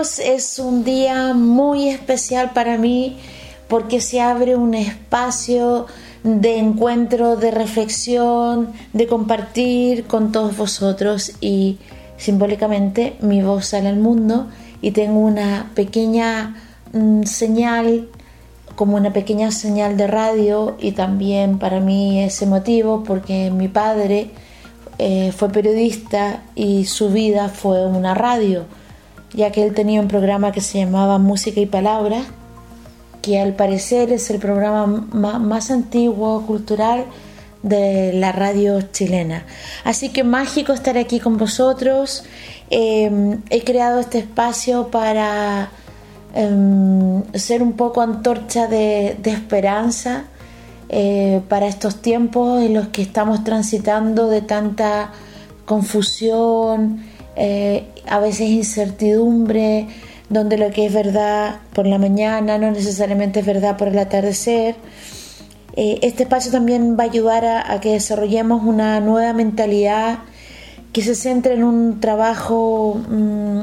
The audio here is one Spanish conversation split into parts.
es un día muy especial para mí porque se abre un espacio de encuentro, de reflexión, de compartir con todos vosotros y simbólicamente mi voz sale al mundo y tengo una pequeña mm, señal, como una pequeña señal de radio y también para mí es emotivo porque mi padre eh, fue periodista y su vida fue una radio, ya que él tenía un programa que se llamaba Música y Palabras, que al parecer es el programa más antiguo cultural de la radio chilena. Así que mágico estar aquí con vosotros. Em, he creado este espacio para em, ser un poco antorcha de, esperanza eh, para estos tiempos en los que estamos transitando de tanta confusión, eh, a veces incertidumbre, donde lo que es verdad por la mañana no necesariamente es verdad por el atardecer. Eh, este espacio también va a ayudar a, que desarrollemos una nueva mentalidad que se centre en un trabajo mm,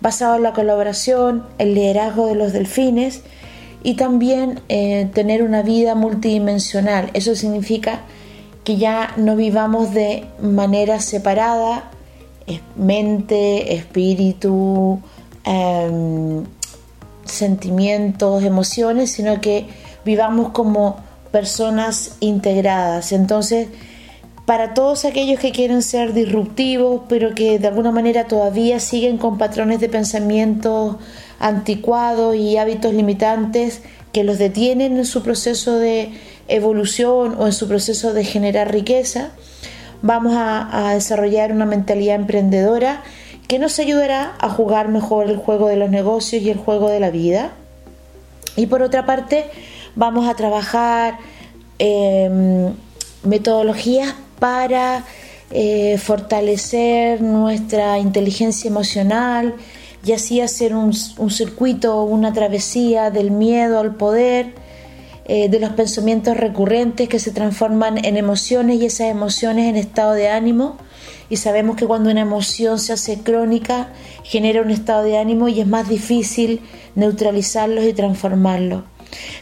basado en la colaboración, el liderazgo de los delfines y también eh, tener una vida multidimensional. Eso significa que ya no vivamos de manera separada, mente, espíritu, em, sentimientos, emociones, sino que vivamos como personas integradas. Entonces, para todos aquellos que quieren ser disruptivos, pero que de alguna manera todavía siguen con patrones de pensamiento anticuados y hábitos limitantes que los detienen en su proceso de evolución o en su proceso de generar riqueza, vamos a, desarrollar una mentalidad emprendedora que nos ayudará a jugar mejor el juego de los negocios y el juego de la vida. Y por otra parte, vamos a trabajar em, metodologías para eh, fortalecer nuestra inteligencia emocional y así hacer un, circuito, una travesía del miedo al poder, eh, de los pensamientos recurrentes que se transforman en emociones y esas emociones en estado de ánimo. Y sabemos que cuando una emoción se hace crónica, genera un estado de ánimo y es más difícil neutralizarlos y transformarlos.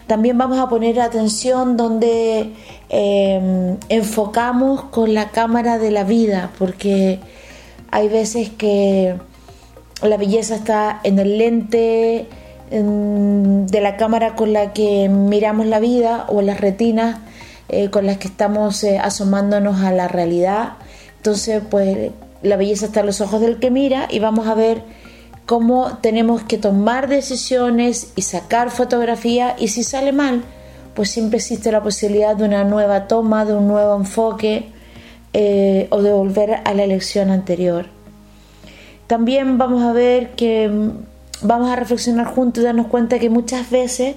También vamos a poner atención donde eh, enfocamos con la cámara de la vida, porque hay veces que la belleza está en el lente de la cámara con la que miramos la vida o las retinas eh, con las que estamos eh, asomándonos a la realidad. Entonces, pues la belleza está en los ojos del que mira y vamos a ver cómo tenemos que tomar decisiones y sacar fotografía y si sale mal, pues siempre existe la posibilidad de una nueva toma, de un nuevo enfoque eh, o de volver a la elección anterior. También vamos a ver que vamos a reflexionar juntos y darnos cuenta que muchas veces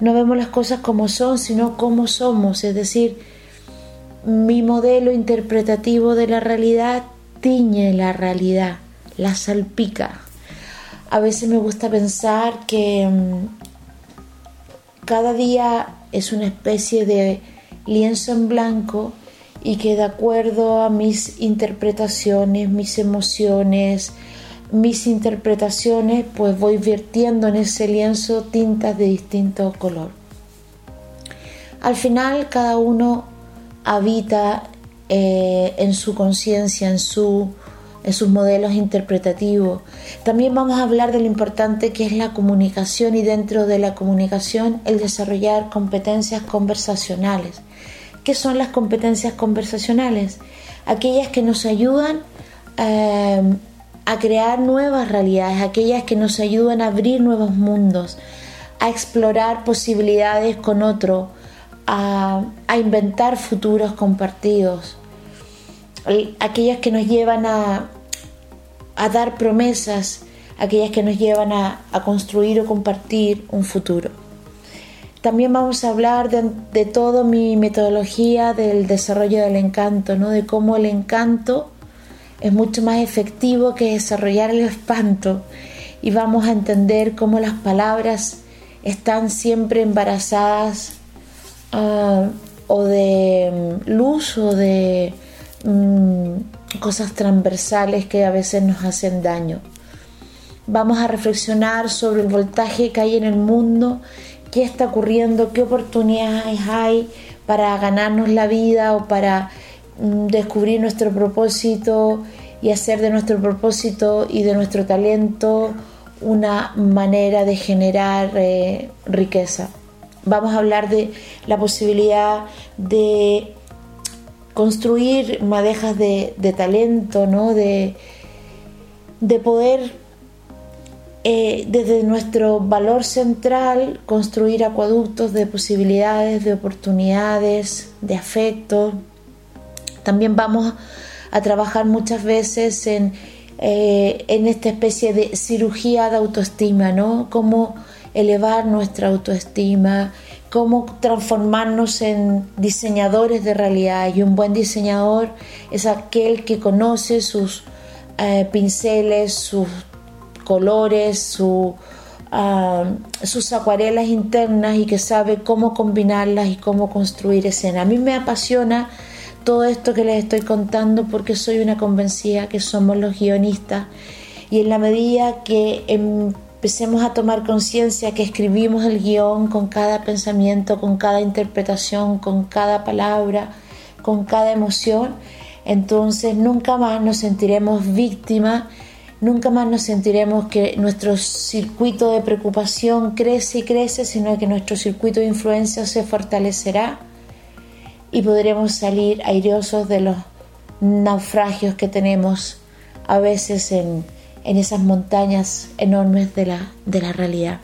no vemos las cosas como son, sino como somos. Es decir, mi modelo interpretativo de la realidad tiñe la realidad, la salpica. A veces me gusta pensar que mm, cada día es una especie de lienzo en blanco y que de acuerdo a mis interpretaciones, mis emociones, mis interpretaciones, pues voy vertiendo en ese lienzo tintas de distinto color. Al final cada uno habita eh, en su conciencia, en su en sus modelos interpretativos. También vamos a hablar de lo importante que es la comunicación y dentro de la comunicación el desarrollar competencias conversacionales. ¿Qué son las competencias conversacionales? Aquellas que nos ayudan eh, a crear nuevas realidades, aquellas que nos ayudan a abrir nuevos mundos, a explorar posibilidades con otro, a, a inventar futuros compartidos aquellas que nos llevan a, dar promesas, aquellas que nos llevan a, construir o compartir un futuro. También vamos a hablar de, de toda mi metodología del desarrollo del encanto, ¿no? de cómo el encanto es mucho más efectivo que desarrollar el espanto y vamos a entender cómo las palabras están siempre embarazadas ah, o de mm, luz o de Mm, cosas transversales que a veces nos hacen daño. vamos a reflexionar sobre el voltaje que hay en el mundo, qué está ocurriendo, qué oportunidades hay para ganarnos la vida o para descubrir nuestro propósito y hacer de nuestro propósito y de nuestro talento una manera de generar eh, riqueza. Vamos a hablar de la posibilidad de construir madejas de, talento, ¿no? de, de poder eh, desde nuestro valor central construir acueductos de posibilidades, de oportunidades, de afecto. También vamos a trabajar muchas veces en, eh, en esta especie de cirugía de autoestima, ¿no? Cómo elevar nuestra autoestima, cómo transformarnos en diseñadores de realidad. Y un buen diseñador es aquel que conoce sus eh, pinceles, sus colores, ah, sus acuarelas internas y que sabe cómo combinarlas y cómo construir escena. A mí me apasiona todo esto que les estoy contando porque soy una convencida que somos los guionistas. Y en la medida que empecemos a tomar conciencia que escribimos el guion con cada pensamiento, con cada interpretación, con cada palabra, con cada emoción, entonces nunca más nos sentiremos víctimas Nunca más nos sentiremos que nuestro circuito de preocupación crece y crece, sino que nuestro circuito de influencia se fortalecerá y podremos salir airosos de los naufragios que tenemos a veces en, esas montañas enormes de la, de la realidad.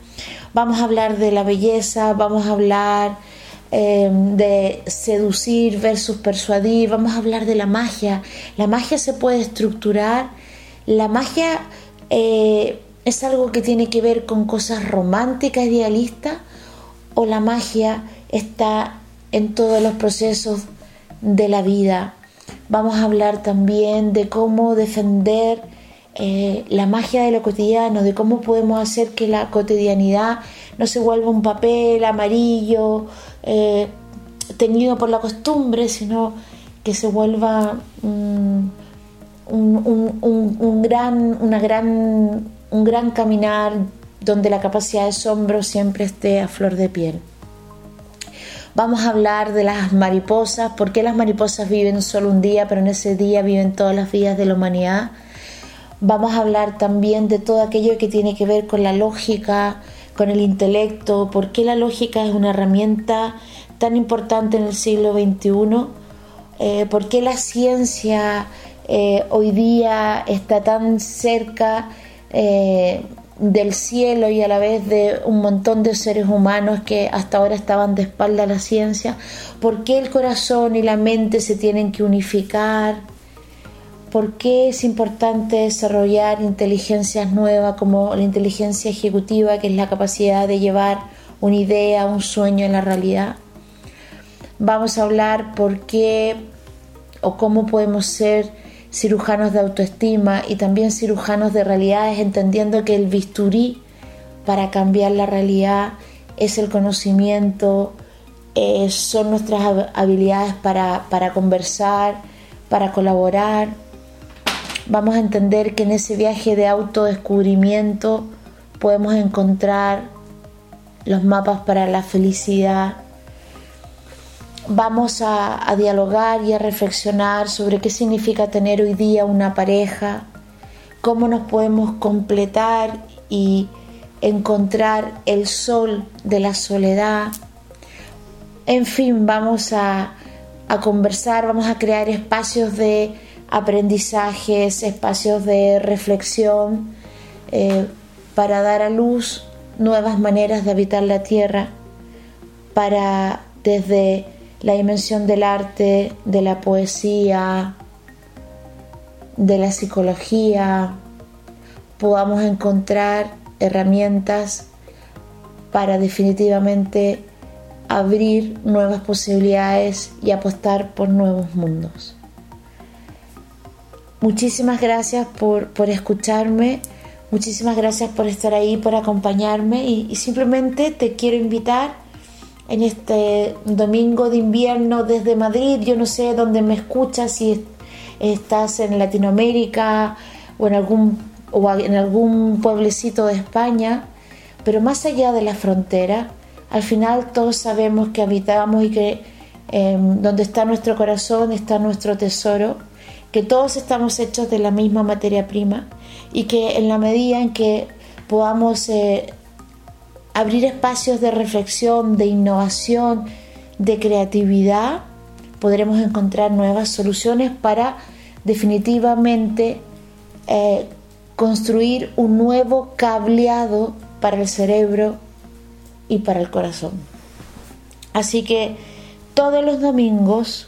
Vamos a hablar de la belleza, vamos a hablar eh, de seducir versus persuadir, vamos a hablar de la magia. La magia se puede estructurar la magia eh, es algo que tiene que ver con cosas románticas, idealistas, o la magia está en todos los procesos de la vida. Vamos a hablar también de cómo defender eh, la magia de lo cotidiano, de cómo podemos hacer que la cotidianidad no se vuelva un papel amarillo eh, teñido por la costumbre, sino que se vuelva un, gran, una gran, un gran caminar donde la capacidad de asombro siempre esté a flor de piel. Vamos a hablar de las mariposas, por qué las mariposas viven solo un día, pero en ese día viven todas las vidas de la humanidad. Vamos a hablar también de todo aquello que tiene que ver con la lógica, con el intelecto, por qué la lógica es una herramienta tan importante en el siglo XXI, eh, por qué la ciencia eh, hoy día está tan cerca eh, del cielo y a la vez de un montón de seres humanos que hasta ahora estaban de espalda a la ciencia, ¿por qué el corazón y la mente se tienen que unificar? ¿Por qué es importante desarrollar inteligencias nuevas como la inteligencia ejecutiva, que es la capacidad de llevar una idea, un sueño en la realidad? Vamos a hablar por qué o cómo podemos ser cirujanos de autoestima y también cirujanos de realidades, entendiendo que el bisturí para cambiar la realidad es el conocimiento, eh, son nuestras habilidades para, para conversar, para colaborar. Vamos a entender que en ese viaje de autodescubrimiento podemos encontrar los mapas para la felicidad, vamos a, dialogar y a reflexionar sobre qué significa tener hoy día una pareja, cómo nos podemos completar y encontrar el sol de la soledad. En fin, vamos a, conversar, vamos a crear espacios de aprendizajes, espacios de reflexión eh, para dar a luz nuevas maneras de habitar la tierra, para desde la dimensión del arte, de la poesía, de la psicología, podamos encontrar herramientas para definitivamente abrir nuevas posibilidades y apostar por nuevos mundos. Muchísimas gracias por, escucharme, muchísimas gracias por estar ahí, por acompañarme y simplemente te quiero invitar en este domingo de invierno desde Madrid. Yo no sé dónde me escuchas, si estás en Latinoamérica o en algún o en algún pueblecito de España, pero más allá de la frontera, al final todos sabemos que habitamos y que em, donde está nuestro corazón está nuestro tesoro, que todos estamos hechos de la misma materia prima y que en la medida en que podamos eh, abrir espacios de reflexión, de innovación, de creatividad, podremos encontrar nuevas soluciones para definitivamente eh, construir un nuevo cableado para el cerebro y para el corazón. Así que todos los domingos,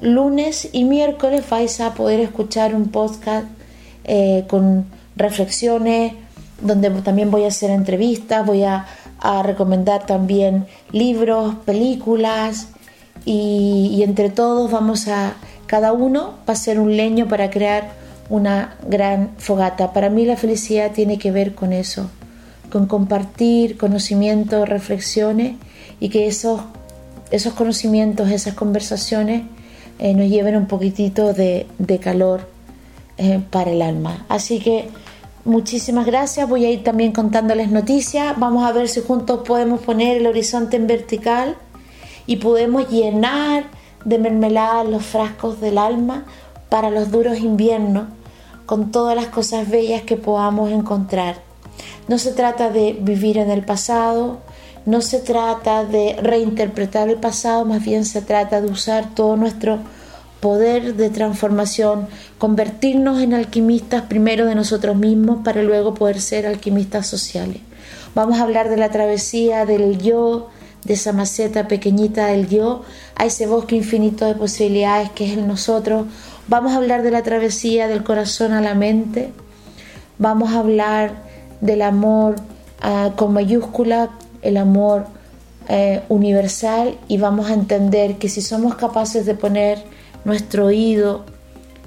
lunes y miércoles vais a poder escuchar un podcast eh, con reflexiones, donde también voy a hacer entrevistas, voy a, recomendar también libros, películas y, entre todos vamos a, cada uno va a ser un leño para crear una gran fogata. Para mí la felicidad tiene que ver con eso, con compartir conocimientos, reflexiones y que esos, esos conocimientos, esas conversaciones eh, nos lleven un poquitito de, calor eh, para el alma. Así que muchísimas gracias. Voy a ir también contándoles noticias. Vamos a ver si juntos podemos poner el horizonte en vertical y podemos llenar de mermelada los frascos del alma para los duros inviernos con todas las cosas bellas que podamos encontrar. No se trata de vivir en el pasado, no se trata de reinterpretar el pasado, más bien se trata de usar todo nuestro poder de transformación, convertirnos en alquimistas primero de nosotros mismos para luego poder ser alquimistas sociales. Vamos a hablar de la travesía del yo, de esa maceta pequeñita del yo, a ese bosque infinito de posibilidades que es el nosotros. Vamos a hablar de la travesía del corazón a la mente. Vamos a hablar del amor ah, con mayúscula, el amor eh, universal y vamos a entender que si somos capaces de poner nuestro oído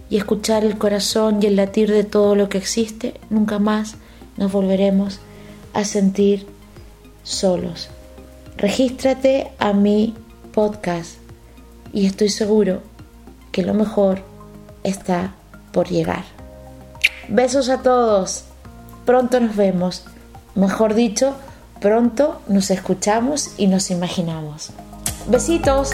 y escuchar el corazón y el latir de todo lo que existe, nunca más nos volveremos a sentir solos. Regístrate a mi podcast y estoy seguro que lo mejor está por llegar. Besos a todos. Pronto nos vemos. Mejor dicho, pronto nos escuchamos y nos imaginamos. Besitos.